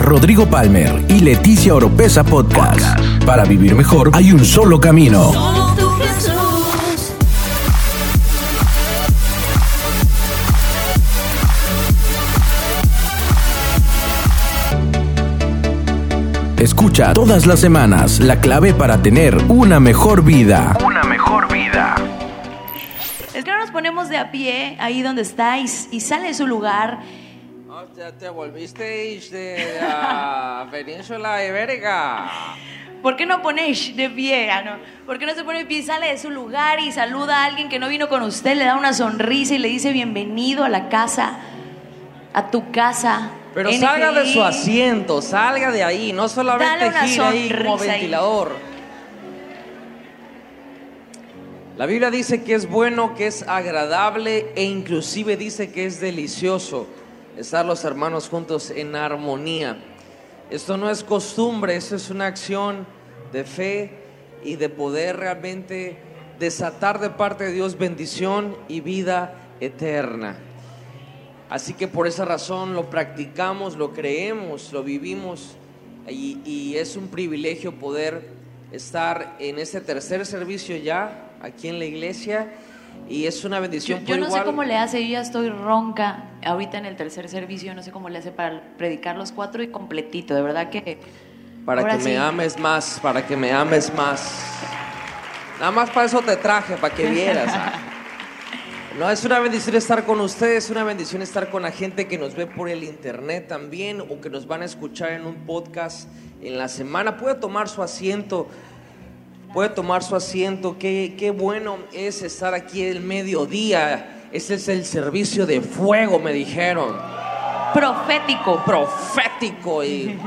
Rodrigo Palmer y Leticia Oropesa Podcast. Para vivir mejor hay un solo camino. Escucha todas las semanas la clave para tener una mejor vida. Una mejor vida. Es que ahora nos ponemos de a pie ahí donde estáis y sale de su lugar. No, ya te volvisteis de la península ibérica. ¿Por qué no ponéis de pie? Ah, no. ¿Por qué no se pone de pie y sale de su lugar y saluda a alguien que no vino con usted, le da una sonrisa y le dice bienvenido a la casa, a tu casa? Pero NGI? salga de su asiento, salga de ahí, no solamente gire ahí como ahí. ventilador. La Biblia dice que es bueno, que es agradable e inclusive dice que es delicioso estar los hermanos juntos en armonía. Esto no es costumbre, esto es una acción de fe y de poder realmente desatar de parte de Dios bendición y vida eterna. Así que por esa razón lo practicamos, lo creemos, lo vivimos y, es un privilegio poder estar en este tercer servicio ya aquí en la iglesia y es una Yo, bendición. yo por no sé cómo le hace, yo ya estoy ronca ahorita en el tercer servicio, no sé cómo le hace para predicar los cuatro y completito, de verdad que... Para que sí. me ames más, para que me ames más. Nada más para eso te traje, para que vieras. ah. No, es una bendición estar con ustedes, es una bendición estar con la gente que nos ve por el internet también o que nos van a escuchar en un podcast en la semana. Puede tomar su asiento, puede tomar su asiento. Qué, qué bueno es estar aquí el mediodía. Ese es el servicio de fuego, me dijeron. Profético. Profético y...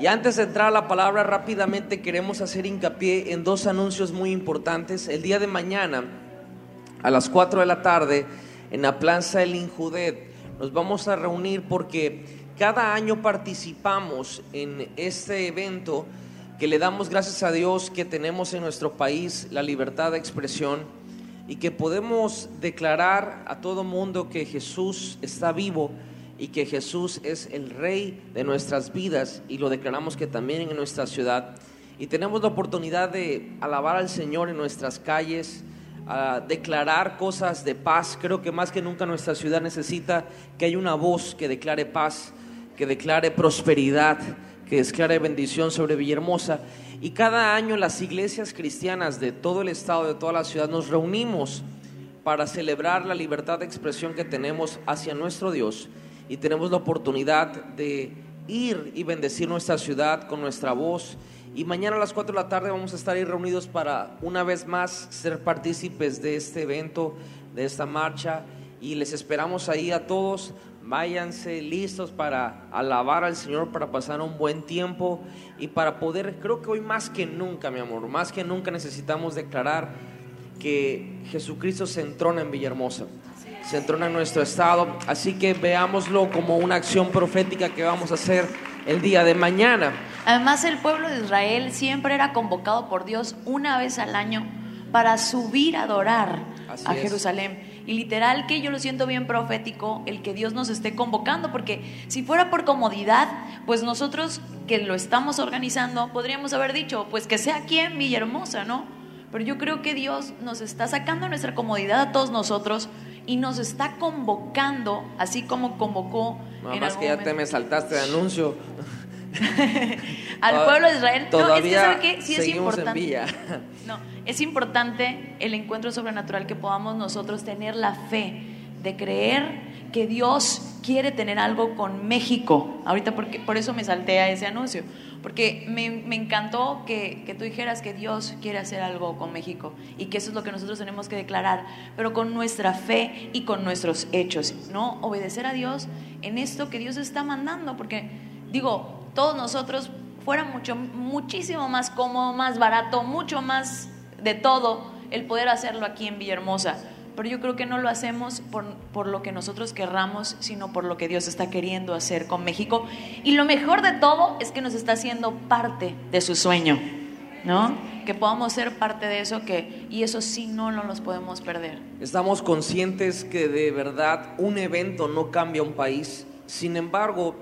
Y antes de entrar a la palabra rápidamente queremos hacer hincapié en dos anuncios muy importantes. El día de mañana, a las 4 de la tarde, en la Plaza El Injudet, nos vamos a reunir porque cada año participamos en este evento que le damos gracias a Dios que tenemos en nuestro país la libertad de expresión y que podemos declarar a todo mundo que Jesús está vivo y que Jesús es el rey de nuestras vidas y lo declaramos que también en nuestra ciudad y tenemos la oportunidad de alabar al Señor en nuestras calles, a declarar cosas de paz. Creo que más que nunca nuestra ciudad necesita que haya una voz que declare paz, que declare prosperidad, que declare bendición sobre Villahermosa. Y cada año las iglesias cristianas de todo el estado, de toda la ciudad, nos reunimos para celebrar la libertad de expresión que tenemos hacia nuestro Dios y tenemos la oportunidad de ir y bendecir nuestra ciudad con nuestra voz. Y mañana a las 4 de la tarde vamos a estar ahí reunidos para una vez más ser partícipes de este evento, de esta marcha. Y les esperamos ahí a todos. Váyanse listos para alabar al Señor, para pasar un buen tiempo y para poder, creo que hoy más que nunca, mi amor, más que nunca necesitamos declarar que Jesucristo se entrona en Villahermosa, se entrona en nuestro estado, así que veámoslo como una acción profética que vamos a hacer el día de mañana. Además, el pueblo de Israel siempre era convocado por Dios una vez al año para subir a adorar Así a es. Jerusalén. Y literal que yo lo siento bien profético el que Dios nos esté convocando, porque si fuera por comodidad, pues nosotros que lo estamos organizando podríamos haber dicho, pues que sea aquí en Villahermosa, ¿no? Pero yo creo que Dios nos está sacando nuestra comodidad a todos nosotros y nos está convocando, así como convocó Nada más que ya momento te me saltaste de anuncio. al pueblo de Israel. No, es que Todavía ¿sabe qué? Sí es en importante. Es importante el encuentro sobrenatural que podamos nosotros tener la fe de creer que Dios quiere tener algo con México. Ahorita porque, por eso me salté a ese anuncio. Porque me, me encantó que, que tú dijeras que Dios quiere hacer algo con México y que eso es lo que nosotros tenemos que declarar, pero con nuestra fe y con nuestros hechos, ¿no? Obedecer a Dios en esto que Dios está mandando, porque digo, todos nosotros fuera mucho, muchísimo más cómodo, más barato, mucho más de todo el poder hacerlo aquí en Villahermosa. Pero yo creo que no lo hacemos por, por lo que nosotros querramos, sino por lo que Dios está queriendo hacer con México. Y lo mejor de todo es que nos está haciendo parte de su sueño, ¿no? Que podamos ser parte de eso que, y eso sí no, no los podemos perder. Estamos conscientes que de verdad un evento no cambia un país. Sin embargo,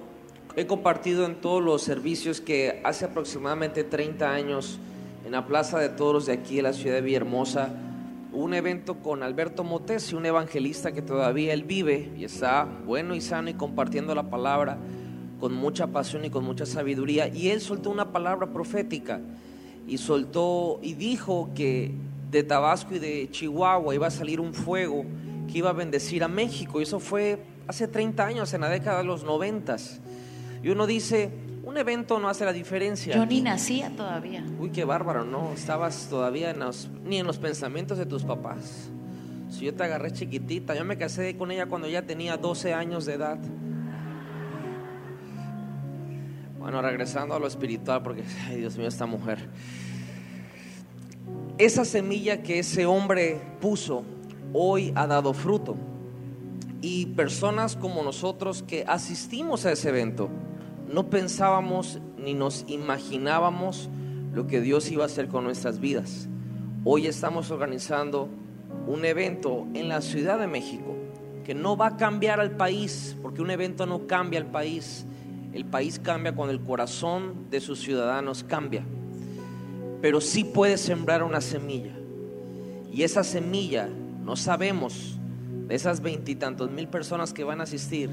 he compartido en todos los servicios que hace aproximadamente 30 años en la Plaza de Toros de aquí de la ciudad de Villahermosa un evento con Alberto Motesi, un evangelista que todavía él vive y está bueno y sano y compartiendo la palabra con mucha pasión y con mucha sabiduría y él soltó una palabra profética y soltó y dijo que de Tabasco y de Chihuahua iba a salir un fuego que iba a bendecir a México y eso fue hace 30 años, en la década de los 90. Y uno dice, un evento no hace la diferencia. Yo ni nacía todavía. Uy, qué bárbaro, no, estabas todavía en los- ni en los pensamientos de tus papás. Si yo te agarré chiquitita, yo me casé con ella cuando ya tenía 12 años de edad. Bueno, regresando a lo espiritual, porque, ay Dios mío, esta mujer. Esa semilla que ese hombre puso hoy ha dado fruto. Y personas como nosotros que asistimos a ese evento, no pensábamos ni nos imaginábamos lo que Dios iba a hacer con nuestras vidas. Hoy estamos organizando un evento en la Ciudad de México que no va a cambiar al país, porque un evento no cambia al país. El país cambia cuando el corazón de sus ciudadanos cambia. Pero sí puede sembrar una semilla. Y esa semilla, no sabemos, de esas veintitantos mil personas que van a asistir,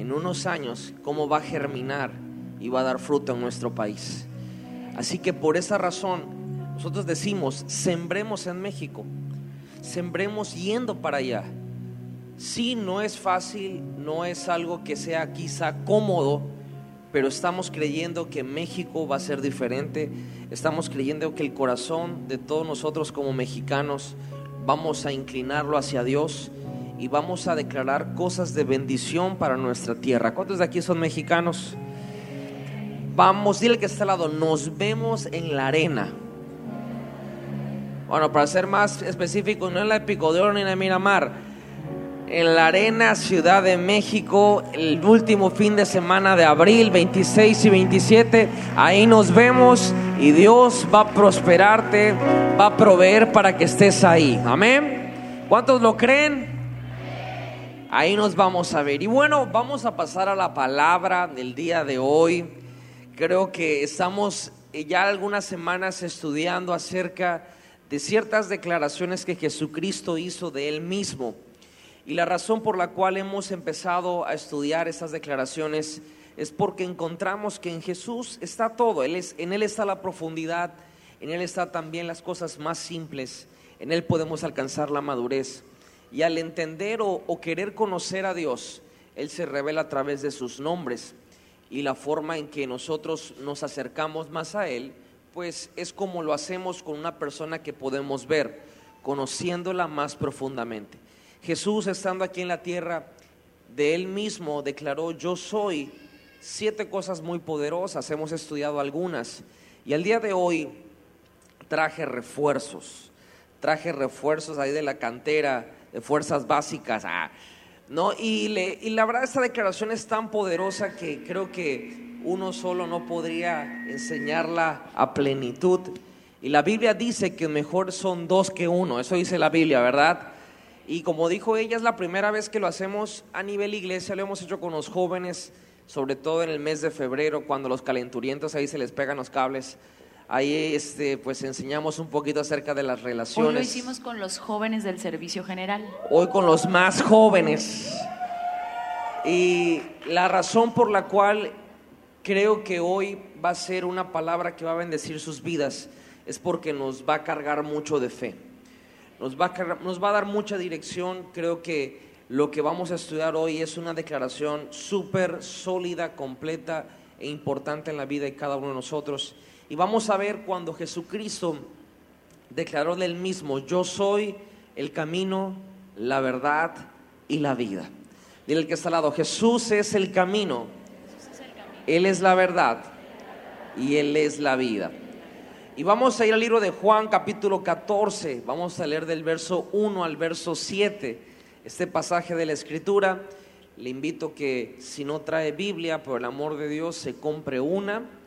en unos años, cómo va a germinar y va a dar fruto en nuestro país. Así que por esa razón, nosotros decimos, sembremos en México, sembremos yendo para allá. Sí, no es fácil, no es algo que sea quizá cómodo, pero estamos creyendo que México va a ser diferente, estamos creyendo que el corazón de todos nosotros como mexicanos vamos a inclinarlo hacia Dios y vamos a declarar cosas de bendición para nuestra tierra. ¿Cuántos de aquí son mexicanos? Vamos, dile que está al lado, nos vemos en la arena. Bueno, para ser más específico, no en la Epicodoro ni en la Miramar, en la Arena Ciudad de México, el último fin de semana de abril, 26 y 27. Ahí nos vemos y Dios va a prosperarte, va a proveer para que estés ahí. Amén. ¿Cuántos lo creen? Ahí nos vamos a ver. Y bueno, vamos a pasar a la palabra del día de hoy. Creo que estamos eh, ya algunas semanas estudiando acerca de ciertas declaraciones que Jesucristo hizo de Él mismo. Y la razón por la cual hemos empezado a estudiar esas declaraciones es porque encontramos que en Jesús está todo. Él es, en Él está la profundidad, en Él está también las cosas más simples. En Él podemos alcanzar la madurez. Y al entender o, o querer conocer a Dios, Él se revela a través de sus nombres. Y la forma en que nosotros nos acercamos más a Él, pues es como lo hacemos con una persona que podemos ver, conociéndola más profundamente. Jesús estando aquí en la tierra, de Él mismo declaró, yo soy siete cosas muy poderosas, hemos estudiado algunas. Y al día de hoy traje refuerzos, traje refuerzos ahí de la cantera, de fuerzas básicas. ah, ¿no? Y, le- y la verdad esta declaración es tan poderosa que creo que uno solo no podría enseñarla a plenitud. Y la Biblia dice que mejor son dos que uno, eso dice la Biblia, ¿verdad? Y como dijo ella, es la primera vez que lo hacemos a nivel iglesia, lo hemos hecho con los jóvenes, sobre todo en el mes de febrero, cuando los calenturientos ahí se les pegan los cables. Ahí este, pues enseñamos un poquito acerca de las Hoy relaciones. lo hicimos con los jóvenes del servicio general. Hoy con los más jóvenes. Y la razón por la cual creo que hoy va a ser una palabra que va a bendecir sus vidas es porque nos va a cargar mucho de fe. Nos va a, cargar- nos va a dar mucha dirección. Creo que lo que vamos a estudiar hoy es una declaración súper sólida, completa e importante en la vida de cada uno de nosotros. Y vamos a ver cuando Jesucristo declaró de él mismo, yo soy el camino, la verdad y la vida. Dile el que está al lado, Jesús es el camino, Él es la verdad y Él es la vida. Y vamos a ir al libro de Juan capítulo 14, vamos a leer del verso 1 al verso 7, este pasaje de la escritura. Le invito que si no trae Biblia, por el amor de Dios, se compre una.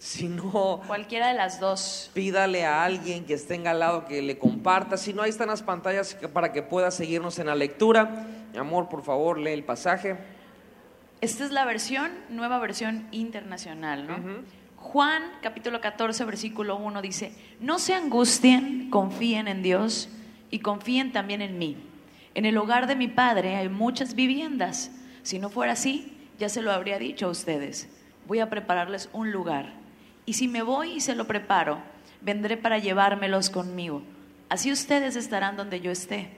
Si no, Cualquiera de las dos. pídale a alguien que esté al lado que le comparta. Si no, ahí están las pantallas para que pueda seguirnos en la lectura. Mi amor, por favor, lee el pasaje. Esta es la versión, nueva versión internacional, ¿no? Juan capítulo 14, versículo 1 dice, no se angustien, confíen en Dios y confíen también en mí. En el hogar de mi padre hay muchas viviendas. Si no fuera así, ya se lo habría dicho a ustedes. Voy a prepararles un lugar. Y si me voy y se lo preparo, vendré para llevármelos conmigo. Así ustedes estarán donde yo esté.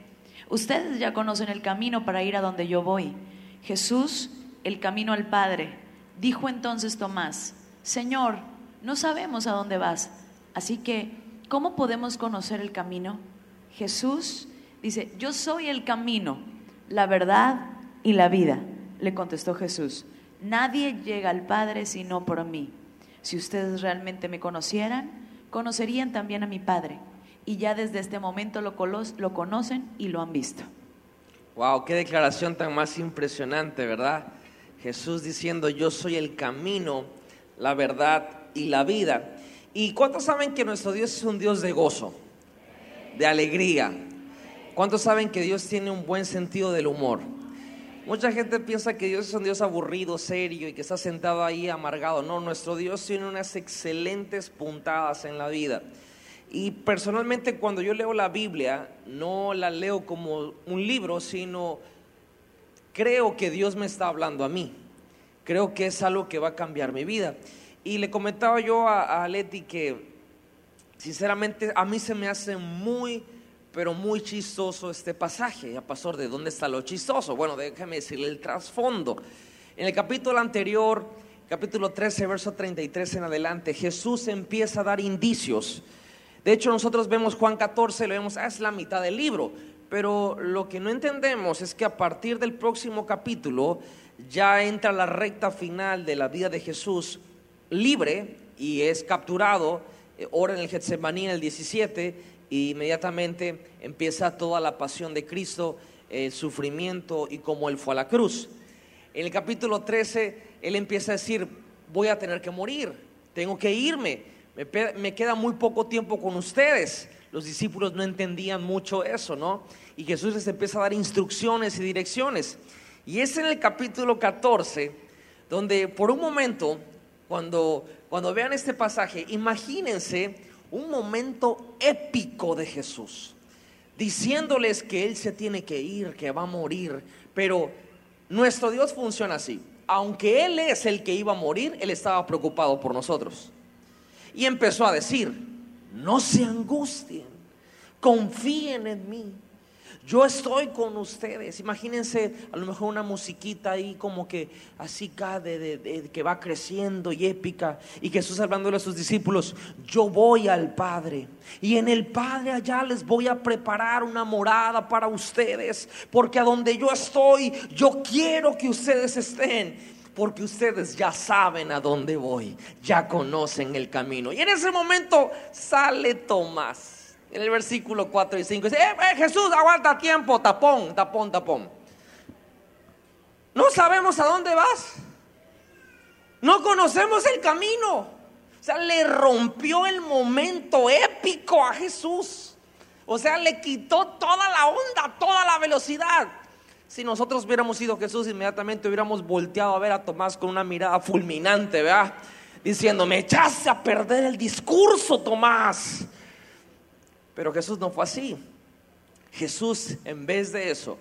Ustedes ya conocen el camino para ir a donde yo voy. Jesús, el camino al Padre. Dijo entonces Tomás, Señor, no sabemos a dónde vas, así que, ¿cómo podemos conocer el camino? Jesús dice, yo soy el camino, la verdad y la vida, le contestó Jesús. Nadie llega al Padre sino por mí. Si ustedes realmente me conocieran, conocerían también a mi Padre. Y ya desde este momento lo, lo conocen y lo han visto. Wow, qué declaración tan más impresionante, ¿verdad? Jesús diciendo, yo soy el camino, la verdad y la vida. ¿Y cuántos saben que nuestro Dios es un Dios de gozo, de alegría? ¿Cuántos saben que Dios tiene un buen sentido del humor? Mucha gente piensa que Dios es un Dios aburrido, serio y que está sentado ahí amargado. No, nuestro Dios tiene unas excelentes puntadas en la vida. Y personalmente cuando yo leo la Biblia, no la leo como un libro, sino creo que Dios me está hablando a mí creo que es algo que va a cambiar mi vida. Y le comentaba yo a, Leti que, sinceramente, a mí se me hace muy, pero muy chistoso este pasaje. Ya, pastor, ¿de dónde está lo chistoso? Bueno, déjame decirle el trasfondo. En el capítulo anterior, capítulo 13, verso 33 en adelante, Jesús empieza a dar indicios. De hecho, nosotros vemos Juan 14, lo vemos, ah, es la mitad del libro. Pero lo que no entendemos es que a partir del próximo capítulo, ya entra la recta final de la vida de Jesús libre y es capturado, eh, ora en el Getsemaní en el 17 y inmediatamente empieza toda la pasión de Cristo, el sufrimiento y cómo Él fue a la cruz. En el capítulo 13, Él empieza a decir, voy a tener que morir, tengo que irme, me, queda muy poco tiempo con ustedes. Los discípulos no entendían mucho eso, ¿no? Y Jesús les empieza a dar instrucciones y direcciones. Y es en el capítulo 14 donde por un momento, cuando, cuando vean este pasaje, imagínense un momento épico de Jesús, diciéndoles que Él se tiene que ir, que va a morir, pero nuestro Dios funciona así. Aunque Él es el que iba a morir, Él estaba preocupado por nosotros. Y empezó a decir, no se angustien, confíen en mí. Yo estoy con ustedes. Imagínense a lo mejor una musiquita ahí como que así de, que va creciendo y épica. Y Jesús hablándole a sus discípulos, yo voy al Padre. Y en el Padre allá les voy a preparar una morada para ustedes. Porque a donde yo estoy, yo quiero que ustedes estén porque ustedes ya saben a dónde voy, ya conocen el camino. Y en ese momento sale Tomás en el versículo 4 y 5 dice, eh, eh, Jesús, aguanta tiempo, tapón, tapón, tapón. No sabemos a dónde vas. No conocemos el camino. O sea, le rompió el momento épico a Jesús. O sea, le quitó toda la onda, toda la velocidad. Si nosotros hubiéramos sido Jesús, inmediatamente hubiéramos volteado a ver a Tomás con una mirada fulminante, ¿verdad? Diciendo, me echaste a perder el discurso, Tomás. Pero Jesús no fue así. Jesús, en vez de eso,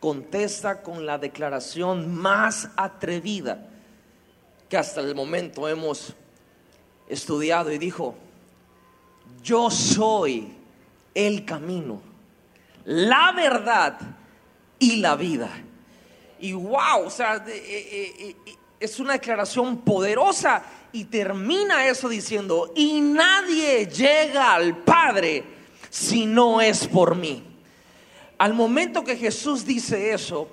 contesta con la declaración más atrevida que hasta el momento hemos estudiado y dijo, yo soy el camino, la verdad y la vida. Y wow, o sea, eh, eh, eh, es una declaración poderosa y termina eso diciendo, y nadie llega al Padre si no es por mí. Al momento que Jesús dice eso,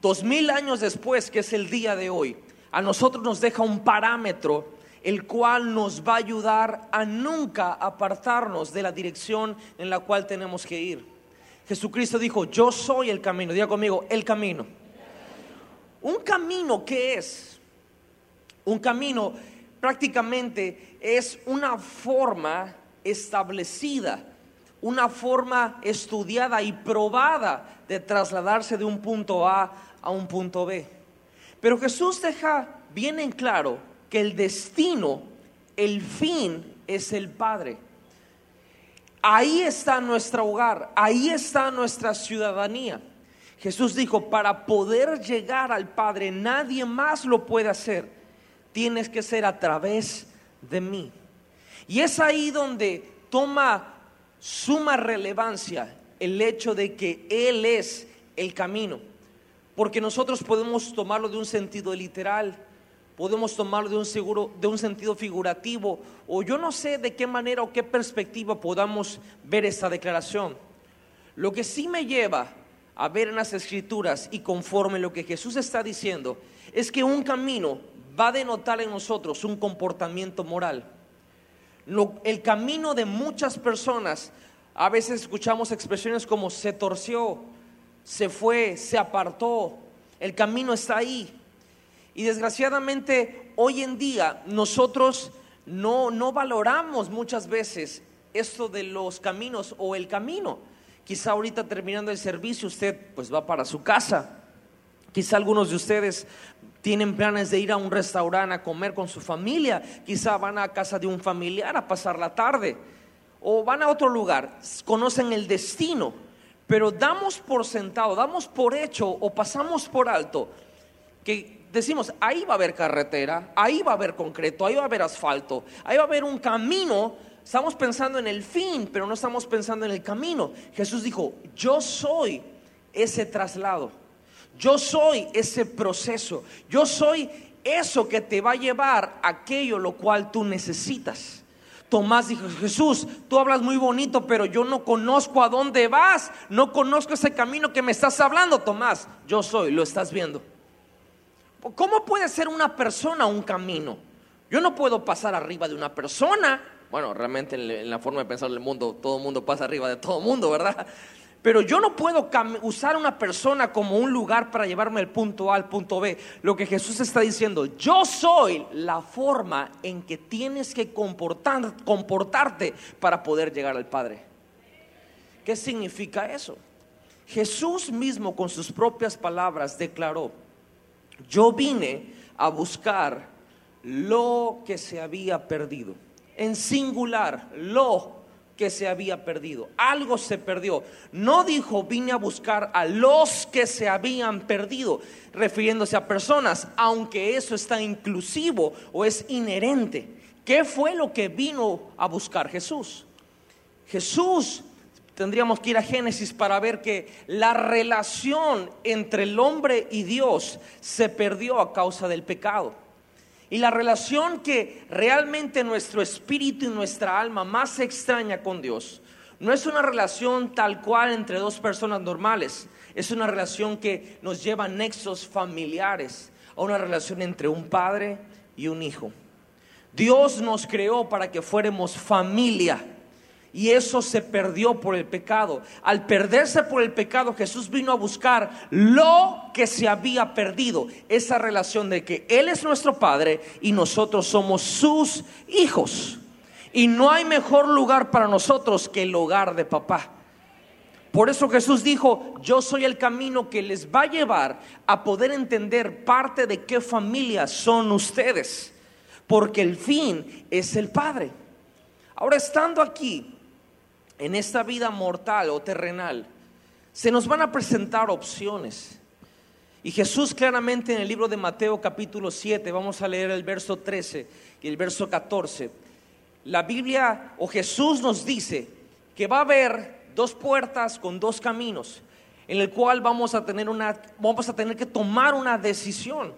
dos mil años después, que es el día de hoy, a nosotros nos deja un parámetro el cual nos va a ayudar a nunca apartarnos de la dirección en la cual tenemos que ir. Jesucristo dijo, yo soy el camino, diga conmigo, el camino. Un camino, ¿qué es? Un camino prácticamente es una forma establecida una forma estudiada y probada de trasladarse de un punto A a un punto B. Pero Jesús deja bien en claro que el destino, el fin es el Padre. Ahí está nuestro hogar, ahí está nuestra ciudadanía. Jesús dijo, para poder llegar al Padre, nadie más lo puede hacer. Tienes que ser a través de mí. Y es ahí donde toma suma relevancia el hecho de que Él es el camino. Porque nosotros podemos tomarlo de un sentido literal, podemos tomarlo de un, seguro, de un sentido figurativo, o yo no sé de qué manera o qué perspectiva podamos ver esta declaración. Lo que sí me lleva a ver en las escrituras y conforme lo que Jesús está diciendo, es que un camino va a denotar en nosotros un comportamiento moral. El camino de muchas personas, a veces escuchamos expresiones como se torció, se fue, se apartó, el camino está ahí. Y desgraciadamente hoy en día nosotros no, no valoramos muchas veces esto de los caminos o el camino. Quizá ahorita terminando el servicio usted pues va para su casa. Quizá algunos de ustedes tienen planes de ir a un restaurante a comer con su familia. Quizá van a casa de un familiar a pasar la tarde. O van a otro lugar. Conocen el destino. Pero damos por sentado, damos por hecho o pasamos por alto que decimos, ahí va a haber carretera, ahí va a haber concreto, ahí va a haber asfalto, ahí va a haber un camino Estamos pensando en el fin, pero no estamos pensando en el camino. Jesús dijo, yo soy ese traslado. Yo soy ese proceso. Yo soy eso que te va a llevar a aquello lo cual tú necesitas. Tomás dijo, Jesús, tú hablas muy bonito, pero yo no conozco a dónde vas. No conozco ese camino que me estás hablando, Tomás. Yo soy, lo estás viendo. ¿Cómo puede ser una persona un camino? Yo no puedo pasar arriba de una persona bueno, realmente en la forma de pensar del mundo, todo el mundo pasa arriba de todo el mundo, ¿verdad? Pero yo no puedo usar una persona como un lugar para llevarme del punto A al punto B. Lo que Jesús está diciendo, yo soy la forma en que tienes que comportarte para poder llegar al Padre. ¿Qué significa eso? Jesús mismo con sus propias palabras declaró, yo vine a buscar lo que se había perdido en singular, lo que se había perdido. Algo se perdió. No dijo vine a buscar a los que se habían perdido, refiriéndose a personas, aunque eso está inclusivo o es inherente. ¿Qué fue lo que vino a buscar Jesús? Jesús, tendríamos que ir a Génesis para ver que la relación entre el hombre y Dios se perdió a causa del pecado. Y la relación que realmente nuestro espíritu y nuestra alma más extraña con Dios no es una relación tal cual entre dos personas normales, es una relación que nos lleva a nexos familiares, a una relación entre un padre y un hijo. Dios nos creó para que fuéramos familia. Y eso se perdió por el pecado. Al perderse por el pecado, Jesús vino a buscar lo que se había perdido. Esa relación de que Él es nuestro Padre y nosotros somos sus hijos. Y no hay mejor lugar para nosotros que el hogar de papá. Por eso Jesús dijo, yo soy el camino que les va a llevar a poder entender parte de qué familia son ustedes. Porque el fin es el Padre. Ahora, estando aquí, en esta vida mortal o terrenal, se nos van a presentar opciones. Y Jesús claramente en el libro de Mateo capítulo 7, vamos a leer el verso 13 y el verso 14, la Biblia o Jesús nos dice que va a haber dos puertas con dos caminos, en el cual vamos a tener una vamos a tener que tomar una decisión.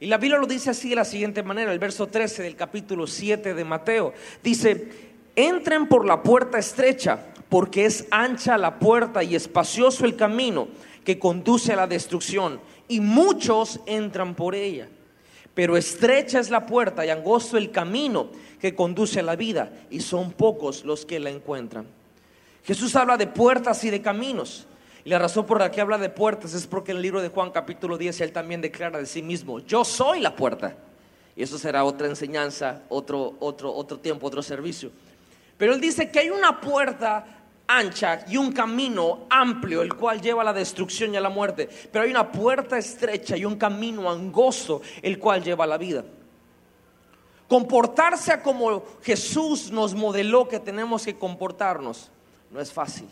Y la Biblia lo dice así de la siguiente manera, el verso 13 del capítulo 7 de Mateo, dice, entren por la puerta estrecha, porque es ancha la puerta y espacioso el camino que conduce a la destrucción, y muchos entran por ella. Pero estrecha es la puerta y angosto el camino que conduce a la vida, y son pocos los que la encuentran. Jesús habla de puertas y de caminos. Y la razón por la que habla de puertas es porque en el libro de Juan capítulo 10 él también declara de sí mismo, yo soy la puerta. Y eso será otra enseñanza, otro, otro, otro tiempo, otro servicio. Pero él dice que hay una puerta ancha y un camino amplio, el cual lleva a la destrucción y a la muerte. Pero hay una puerta estrecha y un camino angosto, el cual lleva a la vida. Comportarse como Jesús nos modeló que tenemos que comportarnos no es fácil.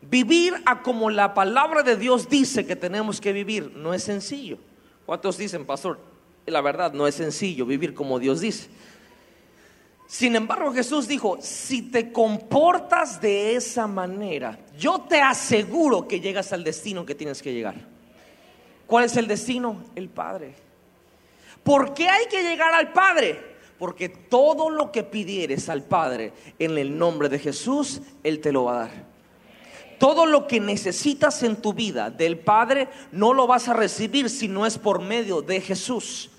Vivir a como la palabra de Dios dice que tenemos que vivir no es sencillo. ¿Cuántos dicen, pastor? La verdad, no es sencillo vivir como Dios dice. Sin embargo, Jesús dijo, si te comportas de esa manera, yo te aseguro que llegas al destino que tienes que llegar. ¿Cuál es el destino? El Padre. ¿Por qué hay que llegar al Padre? Porque todo lo que pidieres al Padre en el nombre de Jesús, Él te lo va a dar. Todo lo que necesitas en tu vida del Padre no lo vas a recibir si no es por medio de Jesús.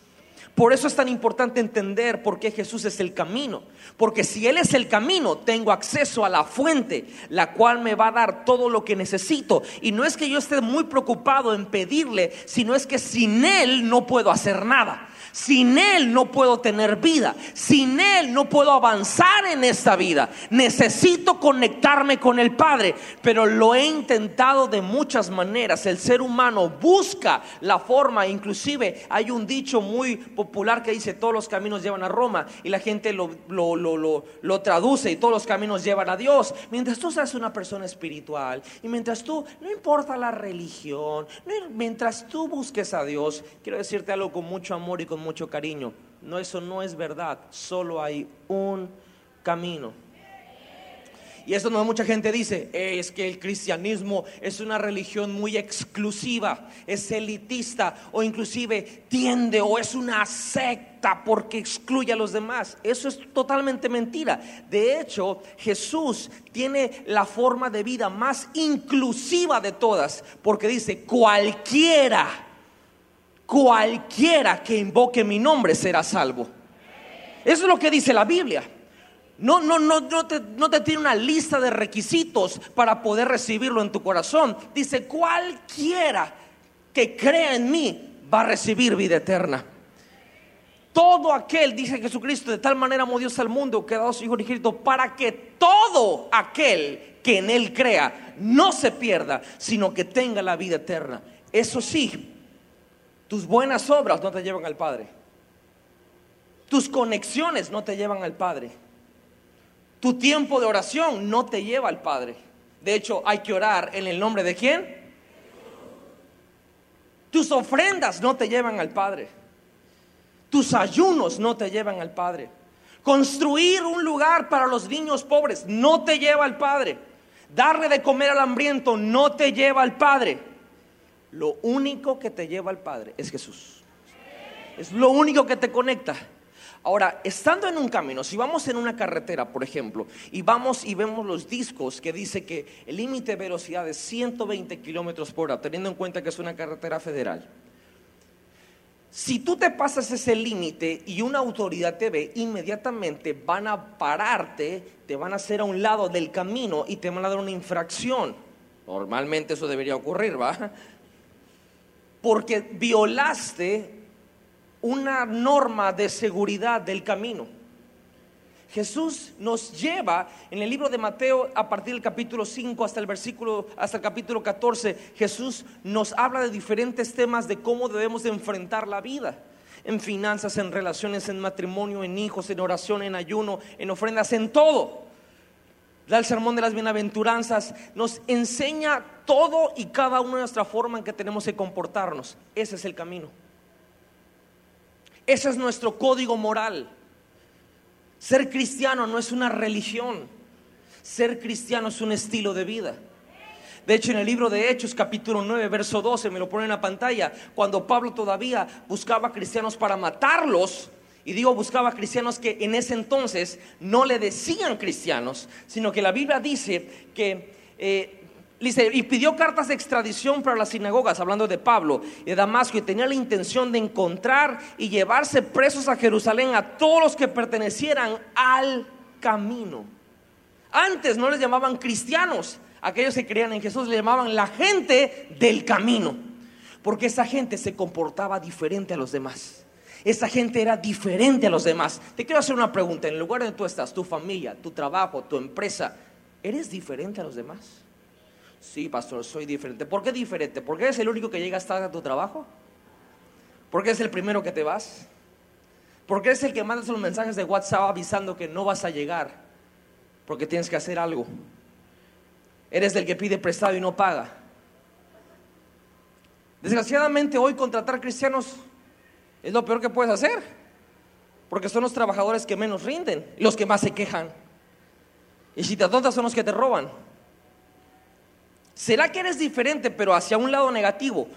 Por eso es tan importante entender por qué Jesús es el camino. Porque si Él es el camino, tengo acceso a la fuente, la cual me va a dar todo lo que necesito. Y no es que yo esté muy preocupado en pedirle, sino es que sin Él no puedo hacer nada. Sin Él no puedo tener vida. Sin Él no puedo avanzar en esta vida. Necesito conectarme con el Padre. Pero lo he intentado de muchas maneras. El ser humano busca la forma. Inclusive hay un dicho muy popular que dice todos los caminos llevan a Roma. Y la gente lo, lo, traduce y todos los caminos llevan a Dios. Mientras tú seas una persona espiritual. Y mientras tú, no importa la religión. mientras tú busques a Dios. Quiero decirte algo con mucho amor y con mucho cariño. No, eso no es verdad. Solo hay un camino. Y eso no mucha gente dice, es que el cristianismo es una religión muy exclusiva, es elitista o inclusive tiende o es una secta porque excluye a los demás. Eso es totalmente mentira. De hecho, Jesús tiene la forma de vida más inclusiva de todas porque dice, cualquiera cualquiera que invoque mi nombre será salvo. Eso es lo que dice la Biblia. No, no, no, no te, no te tiene una lista de requisitos para poder recibirlo en tu corazón. Dice, cualquiera que crea en mí va a recibir vida eterna. Todo aquel, dice Jesucristo, de tal manera amó Dios al mundo que ha dado su Hijo para que todo aquel que en Él crea no se pierda, sino que tenga la vida eterna. Eso sí, tus buenas obras no te llevan al Padre. Tus conexiones no te llevan al Padre. Tu tiempo de oración no te lleva al Padre. De hecho, hay que orar en el nombre de quién? Tus ofrendas no te llevan al Padre. Tus ayunos no te llevan al Padre. Construir un lugar para los niños pobres no te lleva al Padre. Darle de comer al hambriento no te lleva al Padre. Lo único que te lleva al Padre es Jesús. Es lo único que te conecta. Ahora, estando en un camino, si vamos en una carretera, por ejemplo, y vamos y vemos los discos que dice que el límite de velocidad es 120 kilómetros por hora, teniendo en cuenta que es una carretera federal. Si tú te pasas ese límite y una autoridad te ve, inmediatamente van a pararte, te van a hacer a un lado del camino y te van a dar una infracción. Normalmente eso debería ocurrir, ¿va? Porque violaste una norma de seguridad del camino. Jesús nos lleva en el libro de Mateo a partir del capítulo 5 hasta el versículo hasta el capítulo 14, Jesús nos habla de diferentes temas de cómo debemos enfrentar la vida. En finanzas, en relaciones, en matrimonio, en hijos, en oración, en ayuno, en ofrendas, en todo el sermón de las bienaventuranzas, nos enseña todo y cada una de nuestra forma en que tenemos que comportarnos. Ese es el camino. Ese es nuestro código moral. Ser cristiano no es una religión. Ser cristiano es un estilo de vida. De hecho, en el libro de Hechos, capítulo 9, verso 12, me lo pone en la pantalla, cuando Pablo todavía buscaba cristianos para matarlos, y digo, buscaba cristianos que en ese entonces no le decían cristianos, sino que la Biblia dice que... Eh, dice, y pidió cartas de extradición para las sinagogas, hablando de Pablo y de Damasco, y tenía la intención de encontrar y llevarse presos a Jerusalén a todos los que pertenecieran al camino. Antes no les llamaban cristianos, aquellos que creían en Jesús le llamaban la gente del camino, porque esa gente se comportaba diferente a los demás. Esa gente era diferente a los demás. Te quiero hacer una pregunta. En el lugar donde tú estás, tu familia, tu trabajo, tu empresa, ¿eres diferente a los demás? Sí, pastor, soy diferente. ¿Por qué diferente? ¿Porque eres el único que llega tarde a tu trabajo? ¿Porque eres el primero que te vas? ¿Porque eres el que mandas los mensajes de WhatsApp avisando que no vas a llegar? Porque tienes que hacer algo. Eres el que pide prestado y no paga. Desgraciadamente hoy contratar cristianos es lo peor que puedes hacer. Porque son los trabajadores que menos rinden los que más se quejan. Y si te atontas son los que te roban. ¿Será que eres diferente pero hacia un lado negativo?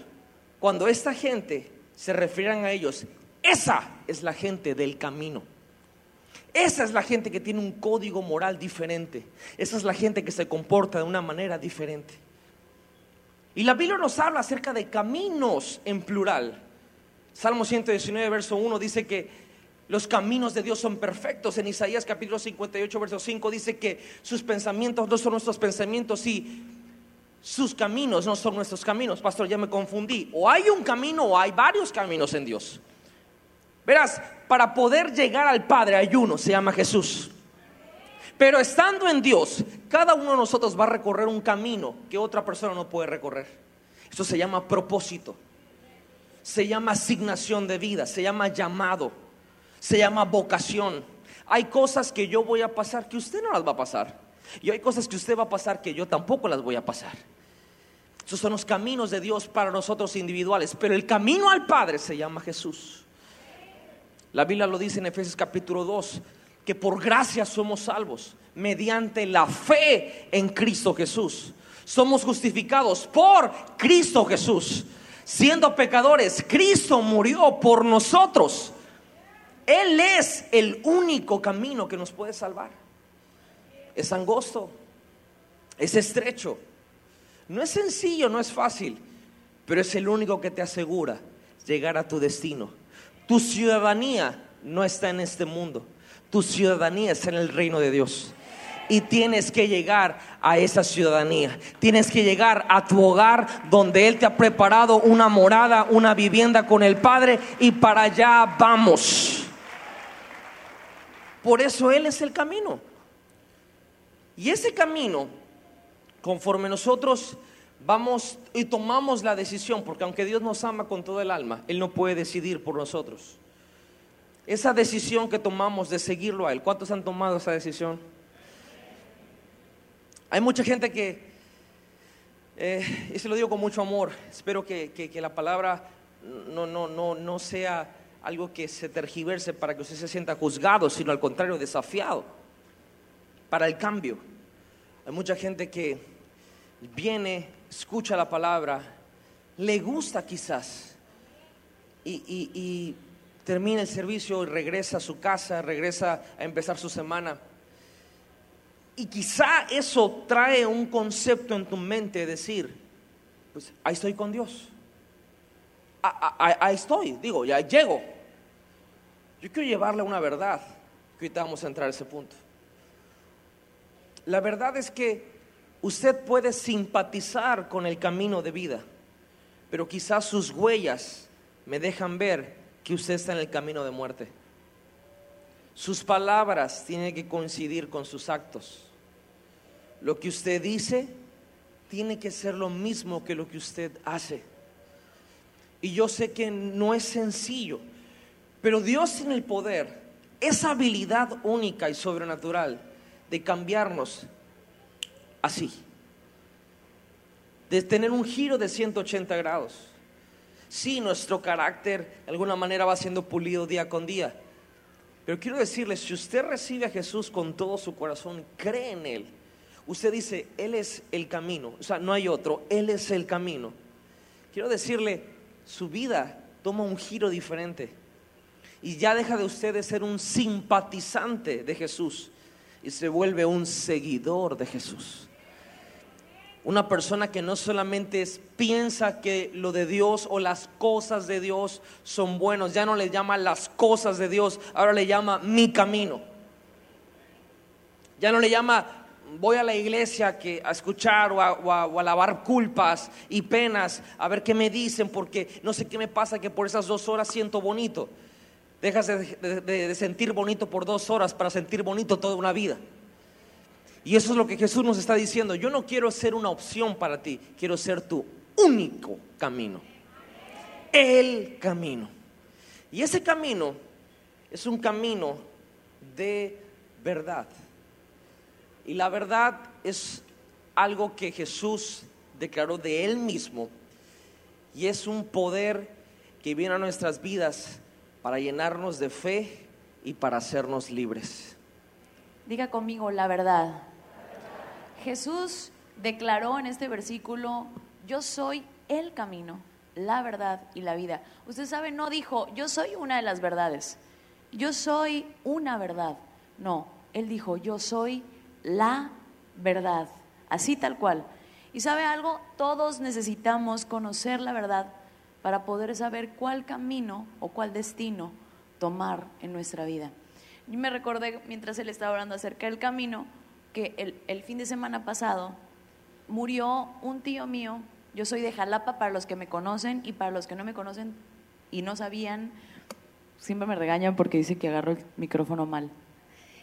Cuando esta gente se refieran a ellos, esa es la gente del camino. Esa es la gente que tiene un código moral diferente. Esa es la gente que se comporta de una manera diferente. Y la Biblia nos habla acerca de caminos en plural. Salmo 119, verso 1 dice que los caminos de Dios son perfectos. En Isaías capítulo 58, verso 5 dice que sus pensamientos no son nuestros pensamientos y sus caminos no son nuestros caminos. Pastor, ya me confundí. O hay un camino o hay varios caminos en Dios. Verás, para poder llegar al Padre hay uno, se llama Jesús. Pero estando en Dios, cada uno de nosotros va a recorrer un camino que otra persona no puede recorrer. Eso se llama propósito, se llama asignación de vida, se llama llamado, se llama vocación. Hay cosas que yo voy a pasar que usted no las va a pasar. Y hay cosas que usted va a pasar que yo tampoco las voy a pasar. Esos son los caminos de Dios para nosotros individuales. Pero el camino al Padre se llama Jesús. La Biblia lo dice en Efesios capítulo 2 que por gracia somos salvos mediante la fe en Cristo Jesús. Somos justificados por Cristo Jesús. Siendo pecadores, Cristo murió por nosotros. Él es el único camino que nos puede salvar. Es angosto, es estrecho, no es sencillo, no es fácil, pero es el único que te asegura llegar a tu destino. Tu ciudadanía no está en este mundo. Tu ciudadanía está en el reino de Dios. Y tienes que llegar a esa ciudadanía. Tienes que llegar a tu hogar donde Él te ha preparado una morada, una vivienda con el Padre y para allá vamos. Por eso Él es el camino. Y ese camino, conforme nosotros vamos y tomamos la decisión, porque aunque Dios nos ama con todo el alma, Él no puede decidir por nosotros. Esa decisión que tomamos de seguirlo a Él, ¿cuántos han tomado esa decisión? Hay mucha gente que, eh, y se lo digo con mucho amor, espero que, la palabra no, no, no, no sea algo que se tergiverse para que usted se sienta juzgado, sino al contrario, desafiado para el cambio. Hay mucha gente que viene, escucha la palabra, le gusta quizás y termina el servicio y regresa a su casa, regresa a empezar su semana. Y quizá eso trae un concepto en tu mente de decir, pues ahí estoy con Dios. Ahí, estoy, digo, ya llego. Yo quiero llevarle una verdad, que ahorita vamos a entrar a ese punto. La verdad es que usted puede simpatizar con el camino de vida, pero quizás sus huellas me dejan ver que usted está en el camino de muerte. Sus palabras tienen que coincidir con sus actos. Lo que usted dice tiene que ser lo mismo que lo que usted hace. Y yo sé que no es sencillo, pero Dios tiene el poder, esa habilidad única y sobrenatural de cambiarnos así, de tener un giro de 180 grados. Sí, nuestro carácter de alguna manera va siendo pulido día con día. Pero quiero decirle, si usted recibe a Jesús con todo su corazón, cree en Él. Usted dice, Él es el camino. O sea, no hay otro, Él es el camino. Quiero decirle, su vida toma un giro diferente. Y ya deja de usted de ser un simpatizante de Jesús y se vuelve un seguidor de Jesús. Una persona que no solamente piensa que lo de Dios o las cosas de Dios son buenos, ya no le llama las cosas de Dios, ahora le llama mi camino. Ya no le llama voy a la iglesia que, a escuchar o a, lavar culpas y penas, a ver qué me dicen, porque no sé qué me pasa que por esas dos horas siento bonito. Dejas de sentir bonito por dos horas para sentir bonito toda una vida. Y eso es lo que Jesús nos está diciendo. Yo no quiero ser una opción para ti, quiero ser tu único camino. El camino. Y ese camino es un camino de verdad. Y la verdad es algo que Jesús declaró de Él mismo. Y es un poder que viene a nuestras vidas para llenarnos de fe y para hacernos libres. Diga conmigo la verdad. Jesús declaró en este versículo, yo soy el camino, la verdad y la vida. Usted sabe, no dijo, yo soy una de las verdades, yo soy una verdad. No, él dijo, yo soy la verdad, así tal cual. Y sabe algo, todos necesitamos conocer la verdad para poder saber cuál camino o cuál destino tomar en nuestra vida. Yo me recordé mientras él estaba hablando acerca del camino, que el, el, fin de semana pasado murió un tío mío, yo soy de Jalapa para los que me conocen y para los que no me conocen y no sabían, siempre me regañan porque dice que agarro el micrófono mal.